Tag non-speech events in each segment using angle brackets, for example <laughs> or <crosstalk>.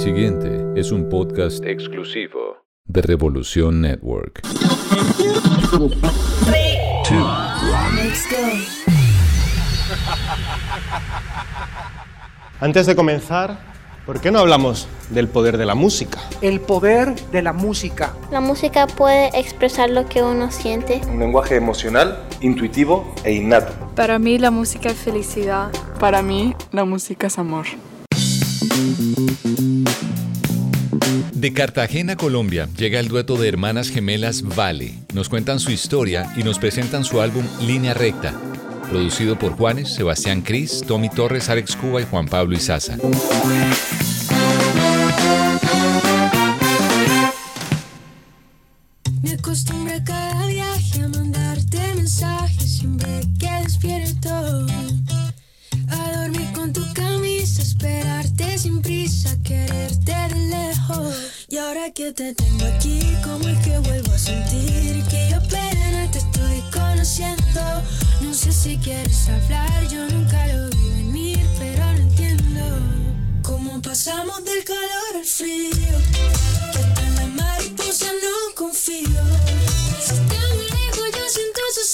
El siguiente es un podcast exclusivo de Revolución Network. Antes de comenzar, ¿por qué no hablamos del poder de la música? El poder de la música. La música puede expresar lo que uno siente. Un lenguaje emocional, intuitivo e innato. Para mí la música es felicidad. Para mí la música es amor. De Cartagena, Colombia, llega el dueto de hermanas gemelas Vale. Nos cuentan su historia y nos presentan su álbum Línea Recta, producido por Juanes, Sebastián Cris, Tommy Torres, Alex Cuba y Juan Pablo Izaza. Me cada viaje a mandarte mensajes siempre que despierto. Quererte de lejos. Y ahora que te tengo aquí, como es que vuelvo a sentir que yo apenas te estoy conociendo. No sé si quieres hablar, yo nunca lo vi venir, pero no entiendo cómo pasamos del calor al frío. Que hasta en la mariposa no confío. Si muy lejos, yo siento su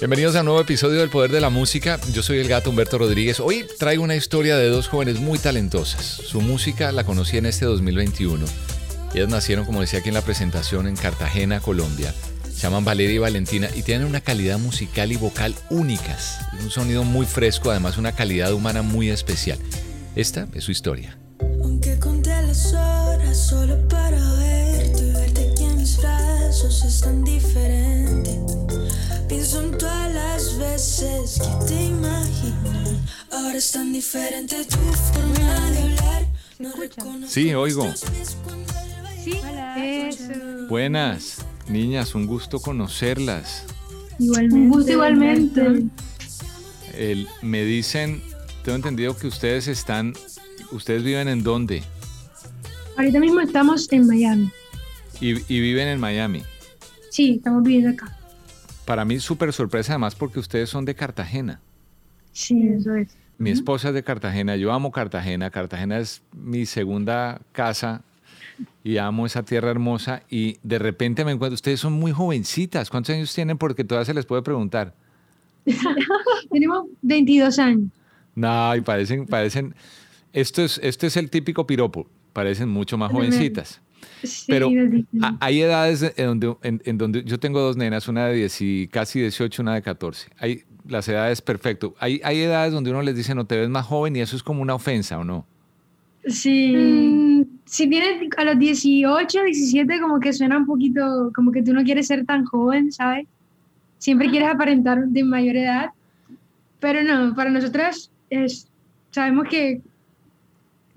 Bienvenidos a un nuevo episodio del Poder de la Música. Yo soy el gato Humberto Rodríguez. Hoy traigo una historia de dos jóvenes muy talentosas. Su música la conocí en este 2021. Ellas nacieron, como decía aquí en la presentación, en Cartagena, Colombia. Se llaman Valeria y Valentina y tienen una calidad musical y vocal únicas. Un sonido muy fresco, además una calidad humana muy especial. Esta es su historia. Aunque conté las horas solo para verte verte aquí en mis brazos es tan diferente. Veces que te imaginé. Ahora es tan diferente tu forma de hablar. No reconozco Sí, oigo. Sí, eso. Buenas, niñas, un gusto conocerlas. Igualmente. Un gusto igualmente. El- me dicen, tengo entendido que ustedes están, ustedes viven en dónde Ahorita mismo estamos en Miami. y, y viven en Miami. Sí, estamos viviendo acá. Para mí súper sorpresa además porque ustedes son de Cartagena. Sí, eso es. Mi esposa es de Cartagena, yo amo Cartagena, Cartagena es mi segunda casa y amo esa tierra hermosa y de repente me encuentro, ustedes son muy jovencitas, ¿cuántos años tienen? Porque todavía se les puede preguntar. <laughs> Tenemos 22 años. No, y parecen, parecen, esto es, esto es el típico piropo, parecen mucho más jovencitas. Sí, Pero a- hay edades en donde, en, en donde yo tengo dos nenas, una de 10 y casi 18, una de 14. Hay las edades perfecto. Hay, hay edades donde uno les dice no te ves más joven y eso es como una ofensa, ¿o no? Sí. Mm, si tienes a los 18, 17, como que suena un poquito, como que tú no quieres ser tan joven, ¿sabes? Siempre quieres aparentar de mayor edad. Pero no, para nosotras es, sabemos que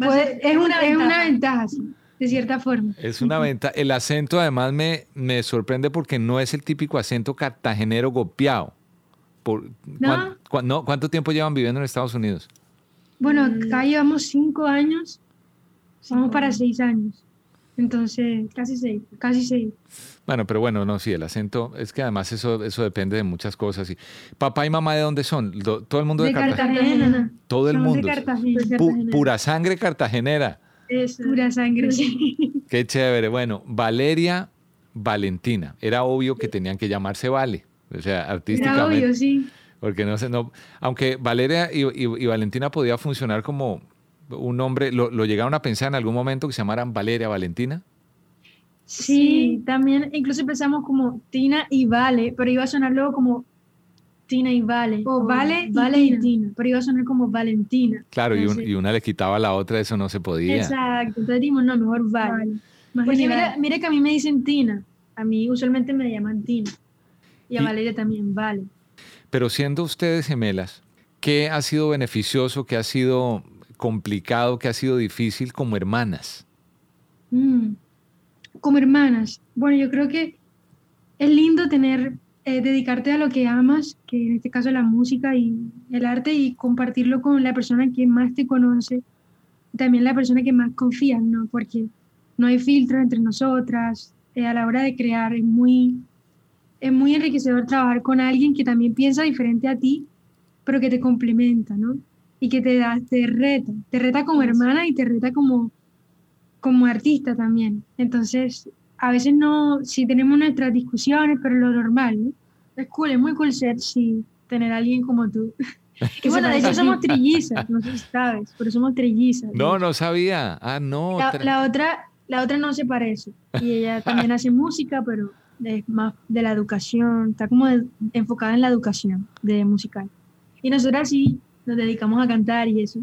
Va a puede- ser- es, es una, una es una ventaja. ventaja, sí, de cierta forma. Es una venta. El acento además me, me sorprende porque no es el típico acento cartagenero golpeado. Por, ¿No? ¿cuán- cuán- no, ¿Cuánto tiempo llevan viviendo en Estados Unidos? Bueno, Mm. acá llevamos cinco años, vamos para seis años. Entonces, casi seis, casi seis. Bueno, pero bueno, no, sí, el acento, es que además eso, eso depende de muchas cosas. Y, ¿Papá y mamá de dónde son? Do- ¿Todo el mundo de, De Cartagena? Cartagena. Todo el Somos mundo. De Cartagena. Pu- pura sangre cartagenera. Es pura sangre, sí. <laughs> Qué chévere. Bueno, Valeria Valentina. Era obvio que tenían que llamarse Vale. O sea, Era artísticamente. obvio, sí. Porque no sé, no. Aunque Valeria y, y- y Valentina podía funcionar como un nombre, lo, lo llegaron a pensar en algún momento que se llamaran Valeria Valentina. Sí, también incluso empezamos como Tina y Vale, pero iba a sonar luego como Tina y Vale. O Vale, y, Vale y Tina, pero iba a sonar como Valentina. Claro, y, un- Entonces- y una le quitaba a la otra, eso no se podía. Exacto, entonces dijimos, no, mejor Vale. Porque mira, mira que a mí me dicen Tina, a mí usualmente me llaman Tina. Y a Y- Valeria también, Vale. Pero siendo ustedes gemelas, ¿qué ha sido beneficioso, qué ha sido complicado, qué ha sido difícil como hermanas? Mm. Como hermanas. Bueno, yo creo que es lindo tener, eh, dedicarte a lo que amas, que en este caso la música y el arte, y compartirlo con la persona que más te conoce, también la persona que más confías, ¿no? Porque no hay filtro entre nosotras. eh, a la hora de crear es muy, es muy enriquecedor trabajar con alguien que también piensa diferente a ti, pero que te complementa, ¿no? Y que te da, te reta, te reta como hermana y te reta como, como artista también. Entonces, a veces no, sí tenemos nuestras discusiones, pero lo normal, ¿no? Es cool, es muy cool ser, sí, tener a alguien como tú. <laughs> y bueno, de hecho somos trillizas, no sé si sabes, pero somos trillizas. No, no sabía. Ah, no. La, la otra, la otra no se parece. Y ella <laughs> también hace música, pero es más de la educación, está como de- enfocada en la educación de musical. Y nosotras sí nos dedicamos a cantar y eso.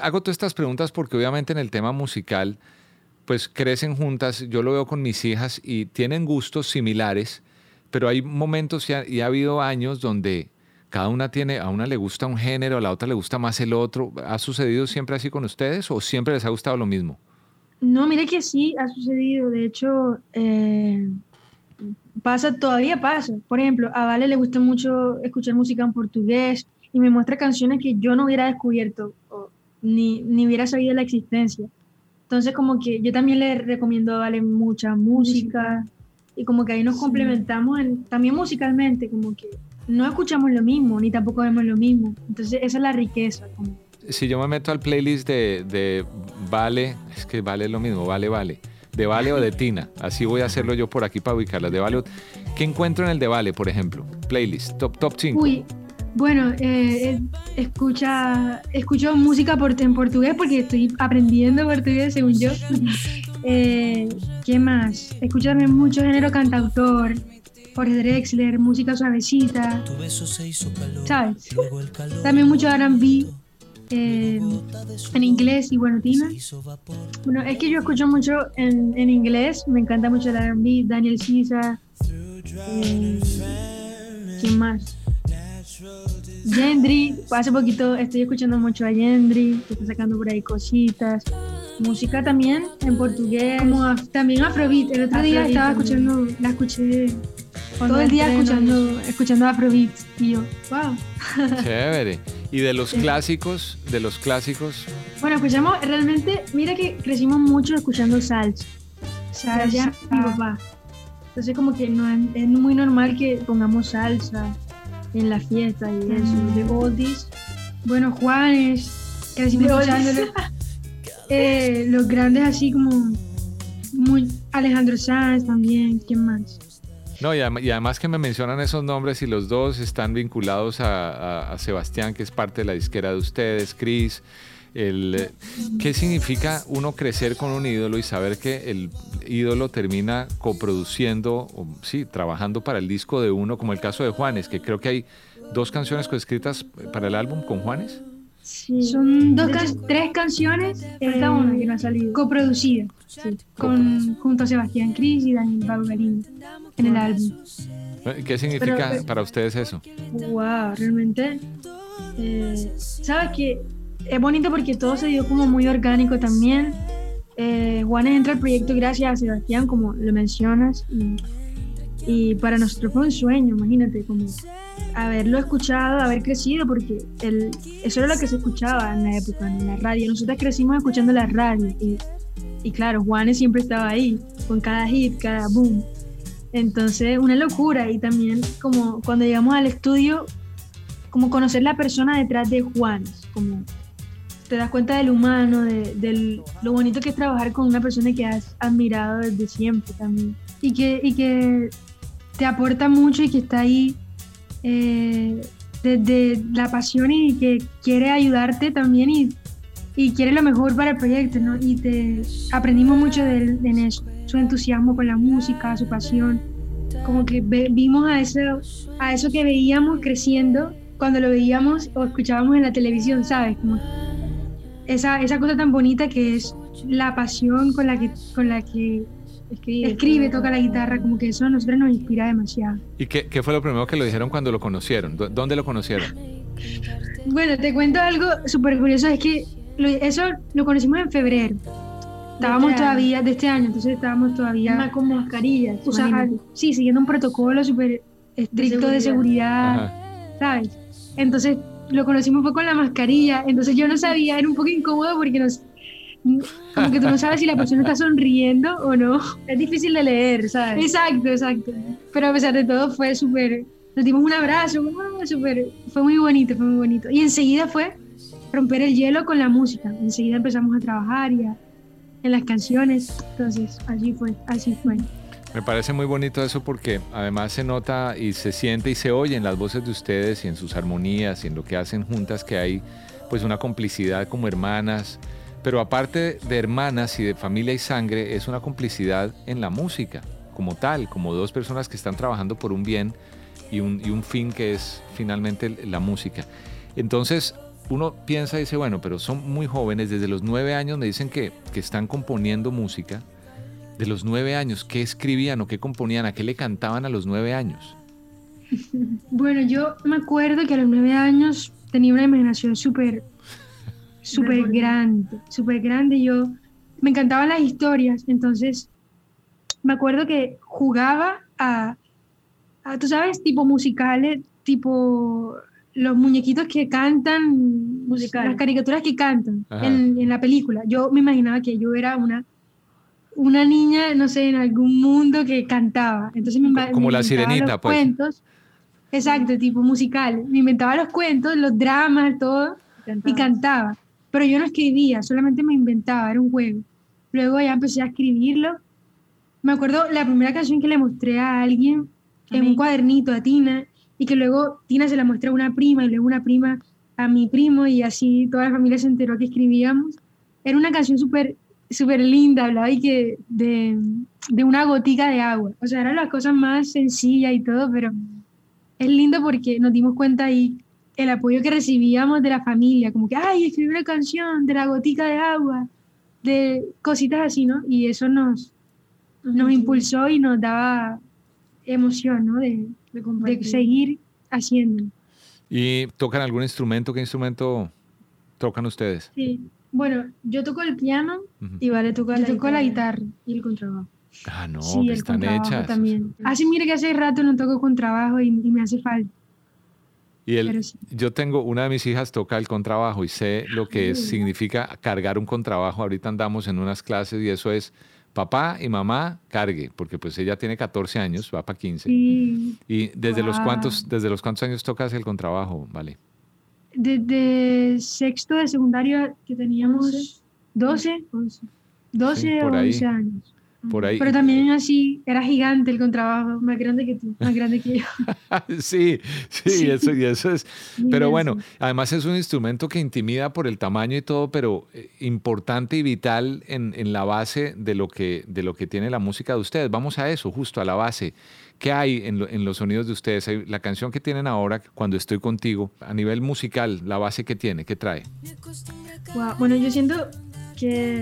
Hago todas estas preguntas porque obviamente en el tema musical, pues crecen juntas, yo lo veo con mis hijas y tienen gustos similares, pero hay momentos y ha, y ha habido años donde cada una tiene, a una le gusta un género, a la otra le gusta más el otro. ¿Ha sucedido siempre así con ustedes o siempre les ha gustado lo mismo? No, mire que sí ha sucedido. De hecho, eh, pasa, todavía pasa. Por ejemplo, a Vale le gusta mucho escuchar música en portugués y me muestra canciones que yo no hubiera descubierto o ni, ni hubiera sabido la existencia. Entonces, como que yo también le recomiendo a Vale mucha música y como que ahí nos complementamos en- también musicalmente, como que no escuchamos lo mismo ni tampoco vemos lo mismo. Entonces, esa es la riqueza. como- Si yo me meto al playlist de, de Vale, es que Vale es lo mismo, Vale, Vale. De Vale o de <laughs> Tina. Así voy a hacerlo yo por aquí para ubicarlas. De Vale. ¿Qué encuentro en el de Vale, por ejemplo? Playlist, top, top 5. Uy, bueno, eh, eh, escucha, escucho música por, en portugués porque estoy aprendiendo portugués, según yo. <laughs> Eh, ¿Qué más? Escucho mucho género cantautor, Jorge Drexler, música suavecita, ¿sabes? También mucho R&B eh, en inglés y bueno, Tina. Bueno, es que yo escucho mucho en, en inglés, me encanta mucho el R&B, Daniel Caesar, eh, ¿quién más? Gendry, hace poquito estoy escuchando mucho a Gendry, que está sacando por ahí cositas. Música también en portugués. Como a- también Afrobeat. El otro día estaba también. escuchando, la escuché todo el día escuchando, escuchando Afrobeat. Y yo, wow. Chévere. Y de los clásicos, de los clásicos, Bueno, escuchamos realmente, mira que crecimos mucho escuchando salsa. Salsa, mi papá. Entonces como que no, es- es muy normal que pongamos salsa en la fiesta y eso, de oldies. Bueno, Juanes, oldies. escuchándolo. <laughs> Eh, los grandes así como muy Alejandro Sanz también, ¿quién más? No, y adem- y además que me mencionan esos nombres y los dos están vinculados a, a- a Sebastián, que es parte de la disquera de ustedes, Chris. El, eh, ¿Qué significa uno crecer con un ídolo y saber que el ídolo termina coproduciendo, o, sí, trabajando para el disco de uno, como el caso de Juanes, que creo que hay dos canciones coescritas para el álbum con Juanes? Son dos can- tres canciones, falta una que no ha salido, coproducida, sí, con, junto a Sebastián Cris y Daniel Baugalini en el álbum. Eh, ¿Qué significa Pero- para ustedes eso? Wow, realmente, eh, sabes que es bonito porque todo se dio como muy orgánico también. Eh, Juanes entra al proyecto gracias a Sebastián, como lo mencionas, y, y para nosotros fue un sueño, imagínate, como haberlo escuchado, haber crecido, porque el, eso era lo que se escuchaba en la época, en la radio. Nosotros crecimos escuchando la radio y Y claro, Juanes siempre estaba ahí, con cada hit, cada boom. Entonces, una locura. Y también como cuando llegamos al estudio, como conocer la persona detrás de Juanes, como te das cuenta del humano, de, del, lo bonito que es trabajar con una persona que has admirado desde siempre también. Y que, y que te aporta mucho y que está ahí eh, desde la pasión y que quiere ayudarte también y, y quiere lo mejor para el proyecto, ¿no? Y te aprendimos mucho de, él en eso, su entusiasmo con la música, su pasión. Como que ve- vimos a eso, a eso que veíamos creciendo cuando lo veíamos o escuchábamos en la televisión, ¿sabes? Como esa, esa cosa tan bonita que es la pasión con la que, con la que escribe, toca la guitarra, como que eso a nosotros nos inspira demasiado. ¿Y qué, qué fue lo primero que lo dijeron cuando lo conocieron? ¿Dó- ¿Dónde lo conocieron? Bueno, te cuento algo súper curioso, es que lo- eso lo conocimos en febrero. Estábamos este todavía, de este año, entonces estábamos todavía... Más con mascarillas, O sea, sí, siguiendo un protocolo súper estricto de seguridad, Ajá. ¿sabes? Entonces lo conocimos fue con la mascarilla, entonces yo no sabía, era un poco incómodo porque nos... Como que tú no sabes si la persona está sonriendo o no. Es difícil de leer, ¿sabes? Exacto, exacto. Pero a pesar de todo fue súper... Nos dimos un abrazo, ah, súper... Fue muy bonito, fue muy bonito. Y enseguida fue romper el hielo con la música. Enseguida empezamos a trabajar y a- en las canciones. Entonces, así fue, así fue. Me parece muy bonito eso porque además se nota y se siente y se oye en las voces de ustedes y en sus armonías y en lo que hacen juntas que hay pues una complicidad como hermanas. Pero aparte de hermanas y de familia y sangre, es una complicidad en la música, como tal, como dos personas que están trabajando por un bien y un, fin que es finalmente la música. Entonces, uno piensa y dice, bueno, pero son muy jóvenes, desde los nueve años me dicen que, que están componiendo música. De los nueve años, ¿qué escribían o qué componían? ¿A qué le cantaban a los nueve años? <laughs> Bueno, yo me acuerdo que a los nueve años tenía una imaginación súper, súper grande, súper grande. Yo me encantaban las historias, entonces me acuerdo que jugaba a, a, tú sabes, tipo musicales, tipo los muñequitos que cantan, las caricaturas que cantan en, en la película. Yo me imaginaba que yo era una una niña, no sé, en algún mundo que cantaba. Entonces me, Como me la inventaba sirenita, los pues. cuentos. Exacto, tipo musical. Me inventaba los cuentos, los dramas, todo, y cantaba. Pero yo no escribía, solamente me inventaba, era un juego. Luego ya empecé a escribirlo. Me acuerdo la primera canción que le mostré a alguien en un cuadernito a Tina, y que luego Tina se la mostró a una prima, y luego una prima a mi primo, y así toda la familia se enteró que escribíamos. Era una canción súper súper linda, hablaba y que de, de una gotica de agua. O sea, eran las cosas más sencillas y todo, pero es lindo porque nos dimos cuenta ahí el apoyo que recibíamos de la familia, como que, ay, escribí una canción de la gotica de agua, de cositas así, ¿no? Y eso nos, nos impulsó y nos daba emoción, ¿no? De, de, seguir haciendo. ¿Y tocan algún instrumento? ¿Qué instrumento tocan ustedes? Sí. Bueno, yo toco el piano Y vale tocar yo la toco la guitarra. Y el contrabajo. Ah, no, sí, que el están contrabajo hechas. también. Así mire que hace rato no toco con trabajo y, y me hace falta. Y el, sí. yo tengo, una de mis hijas toca el contrabajo y sé lo que es- significa cargar un contrabajo. Ahorita andamos en unas clases y eso es papá y mamá cargue, porque pues ella tiene 14 años, va para 15. Sí. Y desde los Guau. cuántos, desde los cuántos años tocas el contrabajo, vale. Desde sexto de secundaria que teníamos 12, 12 Sí, o por ahí. 11 años. Por ahí. Pero también así, era gigante el contrabajo, más grande que tú, más grande que yo. <laughs> sí, sí, Sí. Eso, y eso es. Pero bueno, además es un instrumento que intimida por el tamaño y todo, pero eh, importante y vital en, en la base de lo, que, de lo que tiene la música de ustedes. Vamos a eso, justo a la base. ¿Qué hay en, lo- en los sonidos de ustedes? La canción que tienen ahora, cuando estoy contigo, a nivel musical, la base que tiene, ¿qué trae? Guau, Bueno, yo siento que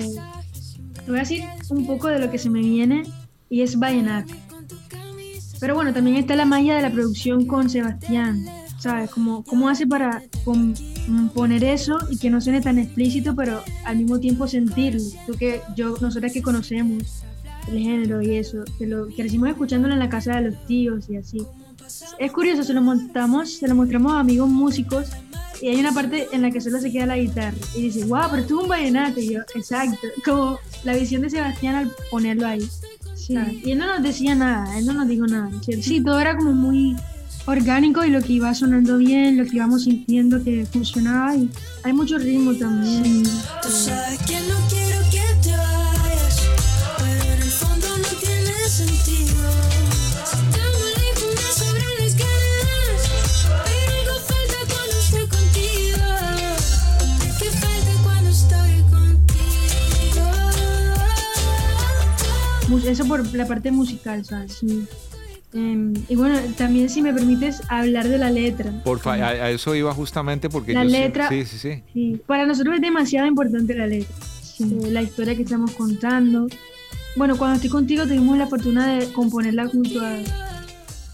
voy a decir un poco de lo que se me viene y es vallenato. Pero bueno, también está la malla de la producción con Sebastián, ¿sabes? Cómo, cómo hace para poner eso y que no suene tan explícito, pero al mismo tiempo sentirlo. Tú que yo, nosotras que conocemos el género y eso, que lo crecimos escuchándolo en la casa de los tíos y así. Es curioso, se lo montamos, se lo mostramos a amigos músicos y hay una parte en la que solo se queda la guitarra y dice, wow, pero esto es un vallenato. Y yo, exacto, como la visión de Sebastián al ponerlo ahí. Sí. Y él no nos decía nada, él no nos dijo nada. ¿cierto? Sí, todo era como muy orgánico y lo que iba sonando bien, lo que íbamos sintiendo que funcionaba y hay mucho ritmo también. Tú sabes Eso por la parte musical, ¿sabes? Sí. Em, y bueno, también si me permites hablar de la letra. Porfa, a, a eso iba justamente porque La yo letra- Sí, sí, sí. Sí, para nosotros es demasiado importante la letra, la historia que estamos contando. Bueno, cuando estoy contigo tuvimos la fortuna de componerla junto a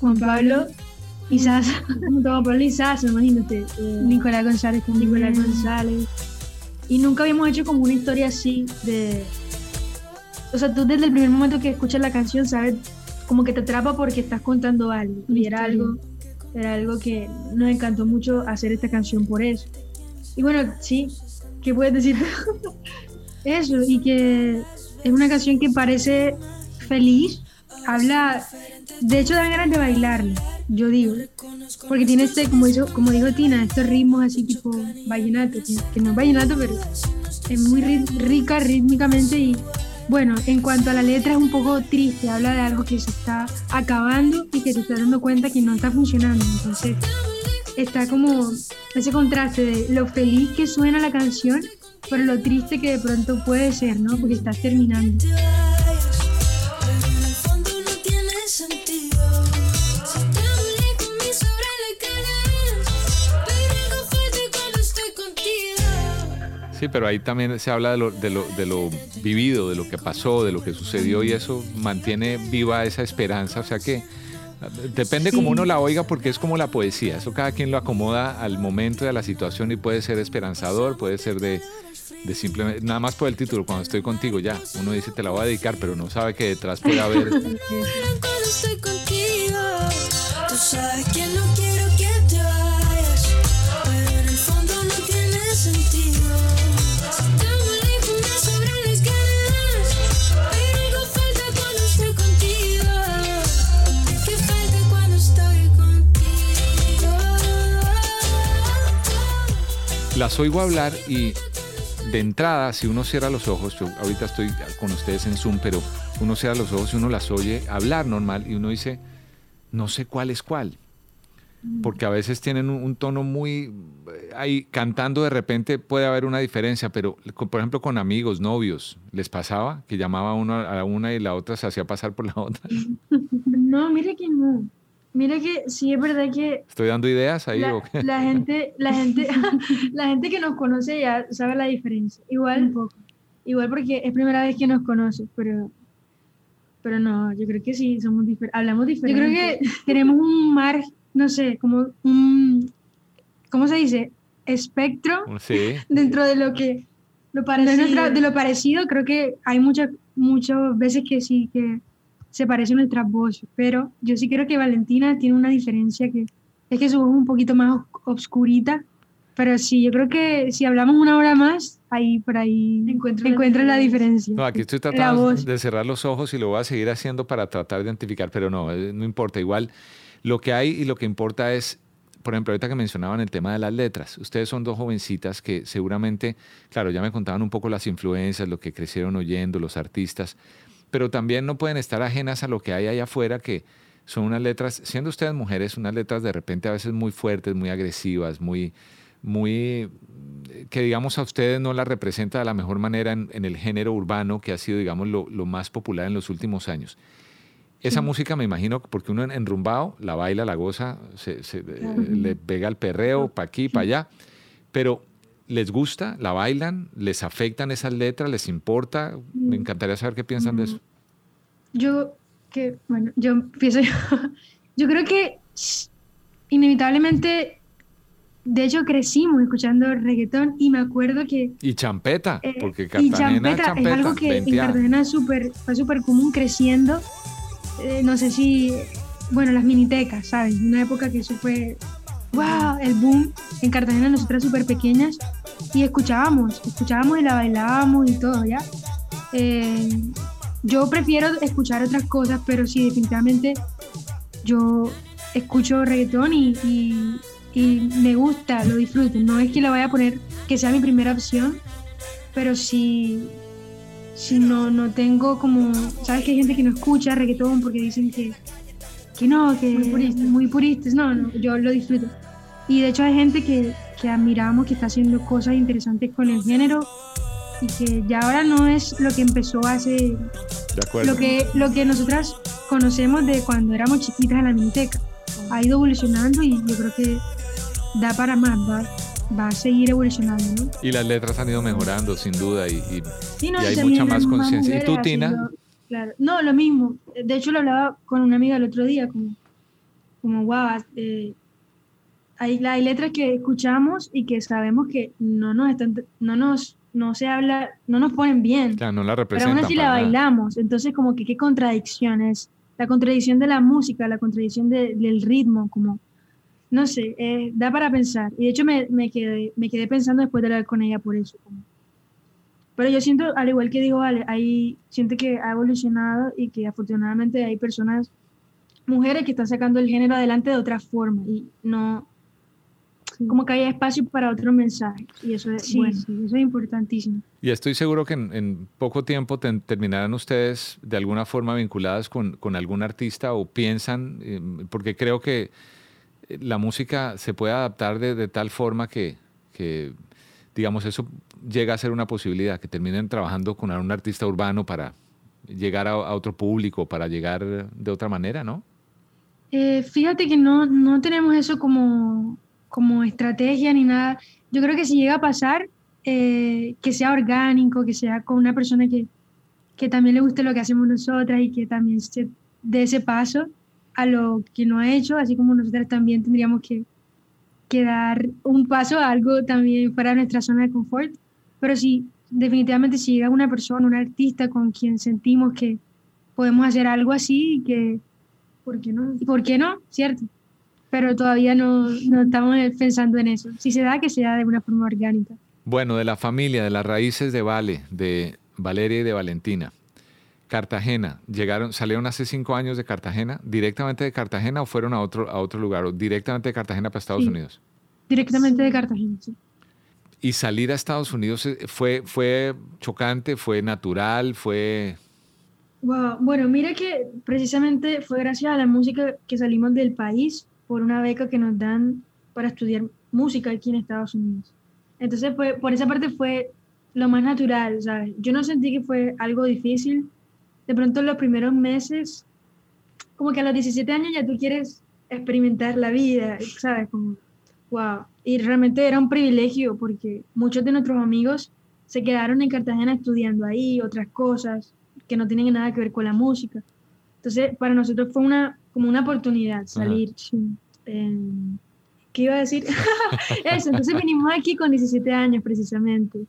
Juan Pablo y Sasa, <laughs> junto a Juan Pablo y Sasa, imagínate, eh, Nicolás González con Nicolás González. Y nunca habíamos hecho como una historia así de... O sea, tú desde el primer momento que escuchas la canción sabes como que te atrapa porque estás contando algo. Y era algo, era algo que nos encantó mucho hacer esta canción por eso. Y bueno, sí, ¿qué puedes decir? <laughs> Eso, y que es una canción que parece feliz, habla, de hecho dan ganas de bailarla, yo digo, porque tiene este, como, hizo, como dijo Tina, estos ritmos así tipo vallenato, que, no es vallenato, pero es muy ri- rica rítmicamente y bueno, en cuanto a la letra es un poco triste, habla de algo que se está acabando y que se está dando cuenta que no está funcionando, entonces está como ese contraste de lo feliz que suena la canción, pero lo triste que de pronto puede ser, ¿no? Porque estás terminando. Sí, pero ahí también se habla de lo, de, lo, de lo vivido, de lo que pasó, de lo que sucedió y eso mantiene viva esa esperanza. O sea que depende Sí. como uno la oiga porque es como la poesía. Eso cada quien lo acomoda al momento y a la situación y puede ser esperanzador, puede ser de, de simplemente, nada más por el título, cuando estoy contigo ya. Uno dice te la voy a dedicar, pero no sabe que detrás puede haber... <laughs> Las oigo hablar y de entrada, si uno cierra los ojos, yo ahorita estoy con ustedes en Zoom, pero uno cierra los ojos y uno las oye hablar normal y uno dice, no sé cuál es cuál. Porque a veces tienen un, un tono muy... Ahí cantando de repente puede haber una diferencia, pero por ejemplo con amigos, novios, ¿les pasaba que llamaba uno a una y la otra se hacía pasar por la otra? <laughs> No, mira que no. Mira que sí es verdad que ¿Estoy dando ideas ahí? la, o qué? la gente, la gente, <laughs> <laughs> la gente que nos conoce ya sabe la diferencia. Igual, igual porque es primera vez que nos conoce, pero, pero no, yo creo que sí somos diferentes, hablamos diferente. Yo creo que <laughs> tenemos un mar, no sé, como un, ¿cómo se dice? Espectro Sí. dentro de lo que lo parecido. de lo parecido creo que hay muchas muchas veces que sí que se parecen nuestras voces pero yo sí creo que Valentina tiene una diferencia que es que su voz es un poquito más os- obscurita pero sí yo creo que si hablamos una hora más ahí por ahí encuentro, la diferencia No, aquí estoy tratando de cerrar los ojos y lo voy a seguir haciendo para tratar de identificar, pero no, eh, no importa. Igual, lo que hay y lo que importa es, por ejemplo, ahorita que mencionaban el tema de las letras. Ustedes son dos jovencitas que seguramente, claro, ya me contaban un poco las influencias, lo que crecieron oyendo, los artistas, pero también no pueden estar ajenas a lo que hay allá afuera, que son unas letras, siendo ustedes mujeres, unas letras de repente a veces muy fuertes, muy agresivas, muy, muy que digamos a ustedes no la representa de la mejor manera en, en el género urbano que ha sido digamos lo, lo más popular en los últimos años. Esa Sí. música me imagino que porque uno en- enrumbado la baila, la goza, se, eh, le pega el perreo para aquí, para allá, pero ¿les gusta? ¿La bailan? ¿Les afectan esas letras? ¿Les importa? Me encantaría saber qué piensan de eso. yo que bueno yo empiezo yo <laughs> yo creo que inevitablemente de hecho crecimos escuchando reggaetón y me acuerdo que Y champeta, Eh, porque y Cartagena, champeta, champeta, es algo que en 20 años. Cartagena es súper, fue súper común creciendo. Eh, no sé si, bueno, las minitecas, ¿sabes? Una época que eso fue wow, el boom en Cartagena, nosotras súper pequeñas, y escuchábamos, escuchábamos y la bailábamos y todo, ¿ya? Eh, yo prefiero escuchar otras cosas, pero sí, definitivamente yo escucho reggaetón y, y, y me gusta, lo disfruto. No es que lo vaya a poner que sea mi primera opción, pero sí, si no, no tengo como, sabes que hay gente que no escucha reggaetón porque dicen que, que no, que muy puristas, muy puristas. No, no, yo lo disfruto. Y de hecho hay gente que, que admiramos, que está haciendo cosas interesantes con el género y que ya ahora no es lo que empezó hace, De acuerdo. lo que, lo que nosotras conocemos de cuando éramos chiquitas en la miniteca. Ha ido evolucionando y yo creo que da para más, va, va a seguir evolucionando, ¿no? Y las letras han ido mejorando, sin duda, y, y- Sí, no, y hay mucha más conciencia. ¿Y tú, Tina? Claro, no, lo mismo. De hecho, lo hablaba con una amiga el otro día, como, como wow, eh, hay, hay letras que escuchamos y que sabemos que no nos están, no nos, no se habla, no nos ponen bien. Claro, no la Pero representan. aún así la bailamos. Entonces, como que qué contradicciones. La contradicción de la música, la contradicción de- del ritmo, como, no sé, eh, da para pensar. Y de hecho me, me, quedé, me quedé pensando después de hablar con ella por eso. como. Pero yo siento, al igual que digo, Ale, hay, siento que ha evolucionado y que afortunadamente hay personas, mujeres que están sacando el género adelante de otra forma y no, como que hay espacio para otro mensaje. Y eso es, Sí, bueno, eso es importantísimo. Y estoy seguro que en, en poco tiempo ten- terminarán ustedes de alguna forma vinculadas con, con algún artista o piensan, eh, porque creo que eh, la música se puede adaptar de, de tal forma que, que, digamos, eso llega a ser una posibilidad, que terminen trabajando con algún artista urbano para llegar a, a otro público, para llegar de otra manera, ¿no? Eh, fíjate que no, no tenemos eso como, como estrategia ni nada. Yo creo que si llega a pasar, eh, que sea orgánico, que sea con una persona que, que también le guste lo que hacemos nosotras y que también se dé ese paso a lo que no ha hecho, así como nosotras también tendríamos que, que dar un paso a algo también fuera de nuestra zona de confort. Pero sí, definitivamente si llega una persona, un artista con quien sentimos que podemos hacer algo así que ¿por qué no? ¿Por qué no? ¿Cierto? Pero todavía no, no estamos pensando en eso. Si se da, que sea de una forma orgánica. Bueno, de la familia, de las raíces de Vale, de Valeria y de Valentina. Cartagena, llegaron, salieron hace cinco años de Cartagena, directamente de Cartagena o fueron a otro, a otro lugar, o directamente de Cartagena para Estados Sí. Unidos. Directamente de Cartagena, sí. Y salir a Estados Unidos eh, fue, fue chocante, fue natural, fue... Wow. Bueno, mira que precisamente fue gracias a la música que salimos del país por una beca que nos dan para estudiar música aquí en Estados Unidos. Entonces, fue, por esa parte fue lo más natural, ¿sabes? Yo no sentí que fue algo difícil. De pronto, los primeros meses, como que a los 17 años ya tú quieres experimentar la vida, ¿sabes? Wow. Y realmente era un privilegio porque muchos de nuestros amigos se quedaron en Cartagena estudiando ahí otras cosas que no tienen nada que ver con la música. Entonces, para nosotros fue una, como una oportunidad salir. Eh, ¿Qué iba a decir? <laughs> Eso, entonces vinimos aquí con 17 años precisamente.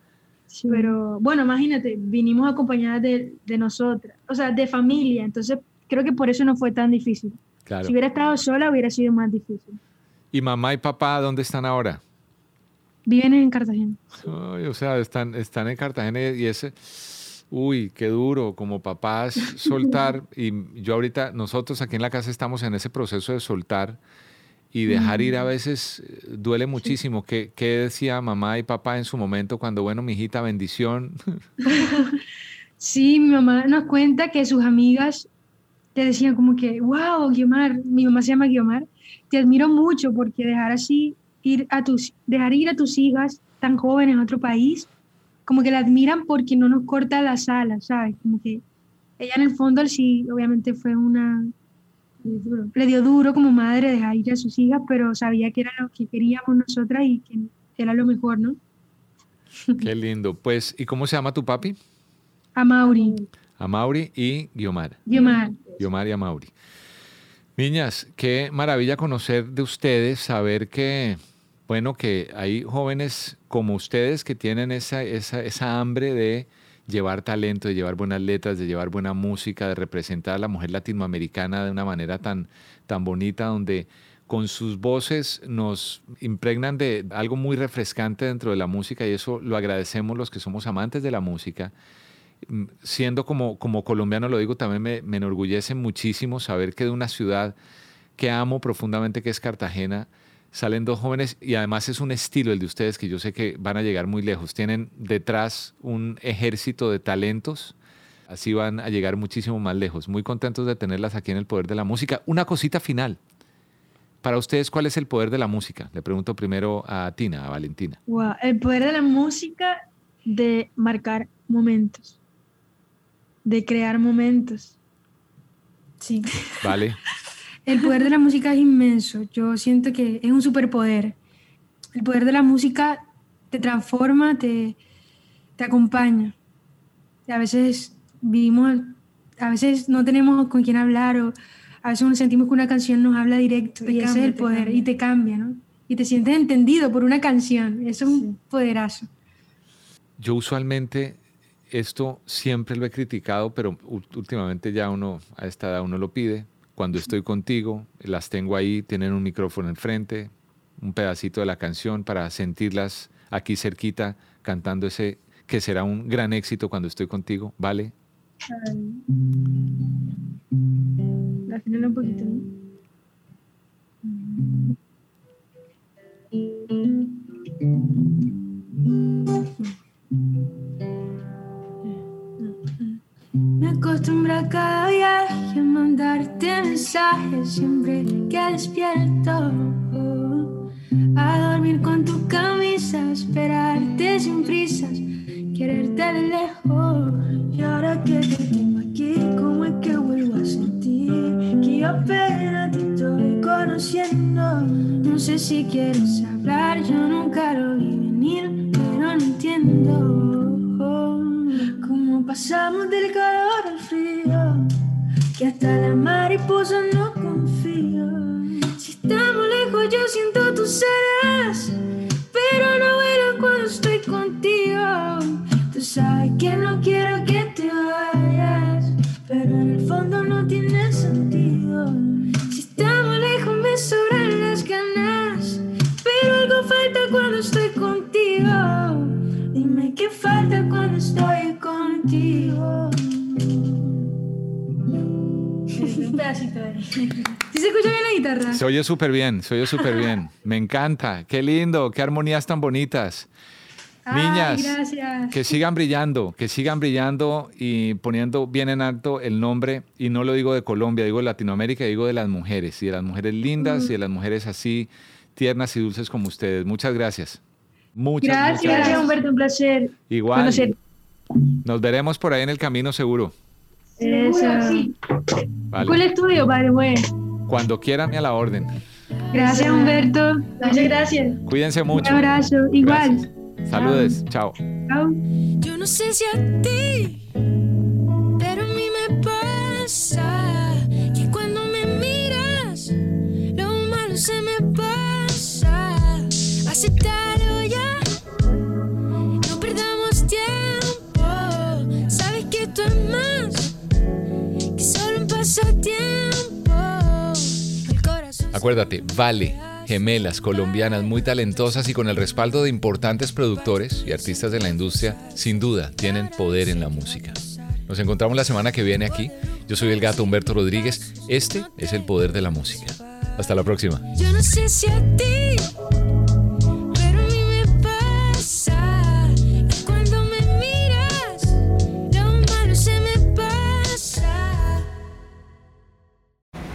Pero bueno, imagínate, vinimos acompañadas de, de nosotras, o sea, de familia. Entonces, creo que por eso no fue tan difícil. Claro. Si hubiera estado sola, hubiera sido más difícil. ¿Y mamá y papá dónde están ahora? Viven en Cartagena. Ay, o sea, están, están en Cartagena y ese... Uy, qué duro, como papás soltar. Y yo ahorita, nosotros aquí en la casa estamos en ese proceso de soltar y dejar ir a veces eh, duele muchísimo. ¿Qué, qué decía mamá y papá en su momento cuando, bueno, mi hijita, bendición? <laughs> Sí, mi mamá nos cuenta que sus amigas te decían como que, wow, Guiomar, mi mamá se llama Guiomar, te admiro mucho porque dejar así, ir a tus, dejar ir a tus hijas tan jóvenes a otro país, como que la admiran porque no nos corta las alas, ¿sabes? Como que ella en el fondo sí, obviamente fue una, le dio duro como madre dejar ir a sus hijas, pero sabía que era lo que queríamos nosotras y que era lo mejor, ¿no? Qué lindo. Pues, ¿y cómo se llama tu papi? A Mauri, A Mauri y Guiomar. Guiomar. Guiomar y a Mauri. Niñas, qué maravilla conocer de ustedes, saber que, bueno, que hay jóvenes como ustedes que tienen esa, esa, esa hambre de llevar talento, de llevar buenas letras, de llevar buena música, de representar a la mujer latinoamericana de una manera tan, tan bonita, donde con sus voces nos impregnan de algo muy refrescante dentro de la música y eso lo agradecemos los que somos amantes de la música. Mm, Siendo como, como colombiano, lo digo, también me, me enorgullece muchísimo saber que de una ciudad que amo profundamente, que es Cartagena, salen dos jóvenes y además es un estilo el de ustedes que yo sé que van a llegar muy lejos. Tienen detrás un ejército de talentos, así van a llegar muchísimo más lejos. Muy contentos de tenerlas aquí en el Poder de la Música. Una cosita final. Para ustedes, ¿cuál es el poder de la música? Le pregunto primero a Tina, a Valentina. Wow, el poder de la música de marcar momentos, de crear momentos. Sí. Vale. <laughs> El poder de la música es inmenso. Yo siento que es un superpoder. El poder de la música te transforma, te, te acompaña. Y a veces vivimos, a veces no tenemos con quién hablar o a veces sentimos que una canción nos habla directo Te y ese es el te poder cambia. y te cambia, ¿no? Y te sientes entendido por una canción. Eso es un poderazo. Yo usualmente esto siempre lo he criticado, pero últimamente ya uno a esta edad uno lo pide. Cuando estoy contigo, las tengo ahí, tienen un micrófono enfrente, un pedacito de la canción para sentirlas aquí cerquita cantando ese que será un gran éxito cuando estoy contigo, ¿vale? Un poquito. Siempre que despierto. A dormir con tu camisa, fondo no tiene sentido. Si estamos lejos, me sobran las ganas, pero algo falta cuando estoy contigo. Dime qué falta cuando estoy contigo. Un pedacito de ¿Sí se escucha bien la guitarra? Se oye súper bien, se oye súper bien. Me encanta, qué lindo, qué armonías tan bonitas. Niñas, Ay, gracias. que sigan brillando, que sigan brillando y poniendo bien en alto el nombre, y no lo digo de Colombia, digo de Latinoamérica, digo de las mujeres, y de las mujeres lindas y de las mujeres así tiernas y dulces como ustedes. Muchas gracias. Muchas, Gracias, muchas gracias, Humberto, un placer. Igual. conocer. Nos veremos por ahí en el camino seguro. Eso. Vale. ¿Cuál estudio, padre? Bueno, Cuando quieran a la orden. gracias, Humberto. Muchas gracias. Cuídense mucho. Un abrazo. Igual. Saludes. Chao. Chao. Yo no sé si a ti, pero a mí me pasa que cuando me miras, lo malo se me pasa. Aceptalo ya, no perdamos tiempo. Sabes que esto es más que solo un pasatiempo. El corazón. Acuérdate, Vale, gemelas colombianas muy talentosas y con el respaldo de importantes productores y artistas de la industria, sin duda tienen poder en la música. Nos encontramos la semana que viene aquí. Yo soy el gato Humberto Rodríguez. Este es el poder de la música. Hasta la próxima. Yo no sé si a ti,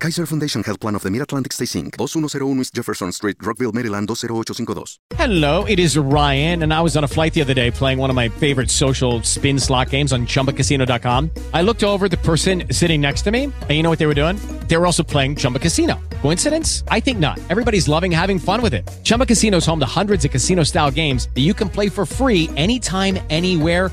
Kaiser Foundation Health Plan of the Mid-Atlantic Stay Inc. 2101 East Jefferson Street, Rockville, Maryland 20852. Hello, it is Ryan, and I was on a flight the other day playing one of my favorite social spin slot games on chumbacasino.com. I looked over the person sitting next to me, and you know what they were doing? They were also playing Chumba Casino. Coincidence? I think not. Everybody's loving having fun with it. Chumba Casino is home to hundreds of casino style games that you can play for free anytime, anywhere,